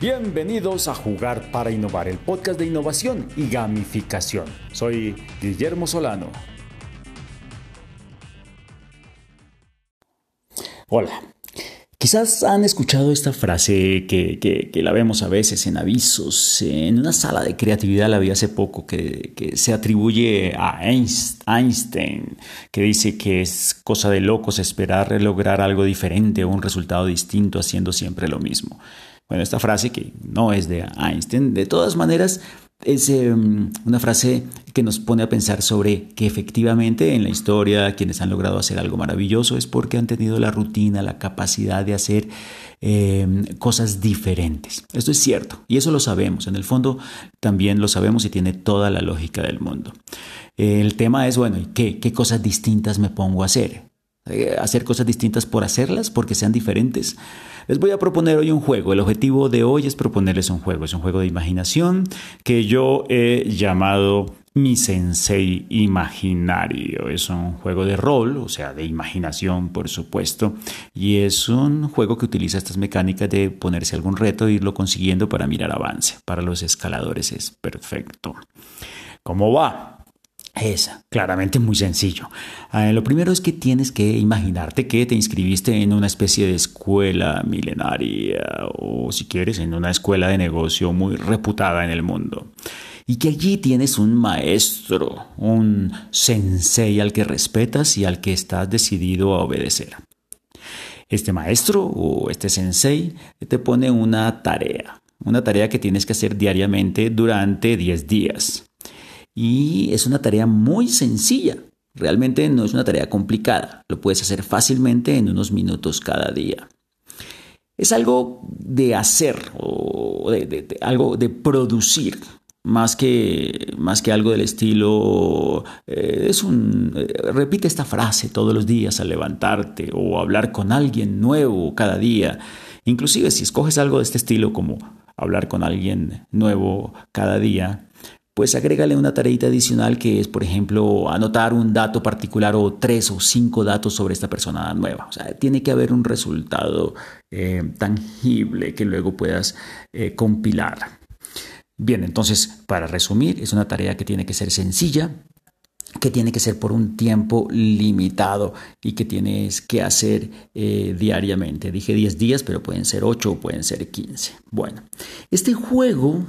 Bienvenidos a Jugar para Innovar, el podcast de innovación y gamificación. Soy Guillermo Solano. Hola. Quizás han escuchado esta frase que, la vemos a veces en avisos. En una sala de creatividad la vi hace poco que, que se atribuye a Einstein, que dice que es cosa de locos esperar lograr algo diferente o un resultado distinto haciendo siempre lo mismo. Bueno, esta frase que no es de Einstein, de todas maneras es em, una frase que nos pone a pensar sobre que efectivamente en la historia quienes han logrado hacer algo maravilloso es porque han tenido la rutina, la capacidad de hacer em, cosas diferentes. Esto es cierto y eso lo sabemos. En el fondo también lo sabemos y tiene toda la lógica del mundo. El tema es, bueno, ¿qué, qué cosas distintas me pongo a hacer? Eh, hacer cosas distintas por hacerlas, porque sean diferentes. Les voy a proponer hoy un juego. El objetivo de hoy es proponerles un juego. Es un juego de imaginación que yo he llamado mi sensei imaginario. Es un juego de rol, o sea, de imaginación, por supuesto. Y es un juego que utiliza estas mecánicas de ponerse algún reto e irlo consiguiendo para mirar avance. Para los escaladores es perfecto. ¿Cómo va? Es claramente muy sencillo. Ah, lo primero es que tienes que imaginarte que te inscribiste en una especie de escuela milenaria o si quieres en una escuela de negocio muy reputada en el mundo. Y que allí tienes un maestro, un sensei al que respetas y al que estás decidido a obedecer. Este maestro o este sensei te pone una tarea, una tarea que tienes que hacer diariamente durante 10 días. Y es una tarea muy sencilla. Realmente no es una tarea complicada. Lo puedes hacer fácilmente en unos minutos cada día. Es algo de hacer o de, algo de producir. Más que, más que algo del estilo, eh, es un, eh, repite esta frase todos los días al levantarte o hablar con alguien nuevo cada día. Inclusive si escoges algo de este estilo como hablar con alguien nuevo cada día, pues agrégale una tareita adicional que es, por ejemplo, anotar un dato particular o tres o cinco datos sobre esta persona nueva. O sea, tiene que haber un resultado eh, tangible que luego puedas eh, compilar. Bien, entonces, para resumir, es una tarea que tiene que ser sencilla, que tiene que ser por un tiempo limitado y que tienes que hacer eh, diariamente. Dije 10 días, pero pueden ser 8 o pueden ser 15. Bueno, este juego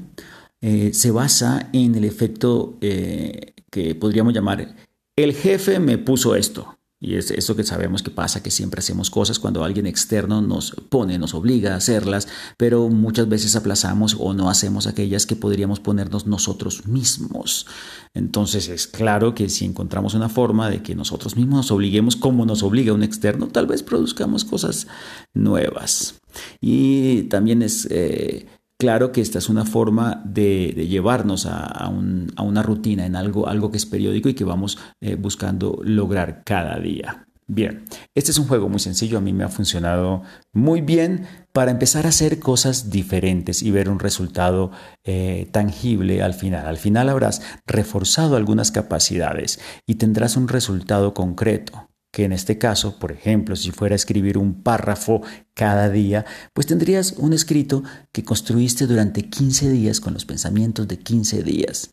eh, se basa en el efecto eh, que podríamos llamar el jefe me puso esto. Y es eso que sabemos que pasa, que siempre hacemos cosas cuando alguien externo nos pone, nos obliga a hacerlas, pero muchas veces aplazamos o no hacemos aquellas que podríamos ponernos nosotros mismos. Entonces es claro que si encontramos una forma de que nosotros mismos nos obliguemos como nos obliga un externo, tal vez produzcamos cosas nuevas. Y también es... Eh, Claro que esta es una forma de, llevarnos a, una rutina, en algo, algo que es periódico y que vamos eh, buscando lograr cada día. Bien, este es un juego muy sencillo, a mí me ha funcionado muy bien para empezar a hacer cosas diferentes y ver un resultado eh, tangible al final. Al final habrás reforzado algunas capacidades y tendrás un resultado concreto que en este caso, por ejemplo, si fuera a escribir un párrafo cada día, pues tendrías un escrito que construiste durante 15 días con los pensamientos de 15 días.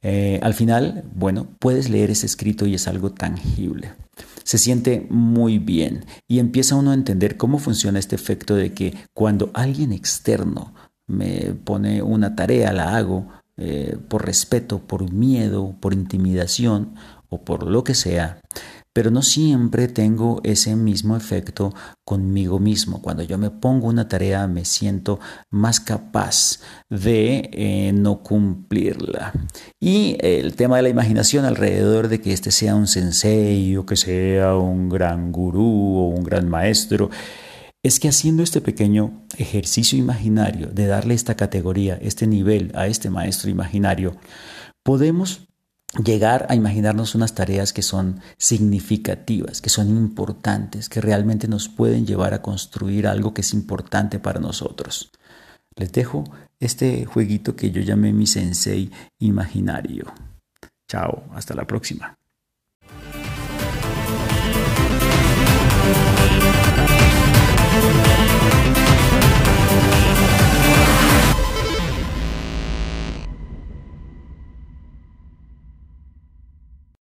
Eh, al final, bueno, puedes leer ese escrito y es algo tangible. Se siente muy bien y empieza uno a entender cómo funciona este efecto de que cuando alguien externo me pone una tarea, la hago eh, por respeto, por miedo, por intimidación o por lo que sea, pero no siempre tengo ese mismo efecto conmigo mismo. Cuando yo me pongo una tarea me siento más capaz de eh, no cumplirla. Y el tema de la imaginación alrededor de que este sea un sensei o que sea un gran gurú o un gran maestro, es que haciendo este pequeño ejercicio imaginario de darle esta categoría, este nivel a este maestro imaginario, podemos llegar a imaginarnos unas tareas que son significativas, que son importantes, que realmente nos pueden llevar a construir algo que es importante para nosotros. Les dejo este jueguito que yo llamé mi sensei imaginario. Chao, hasta la próxima.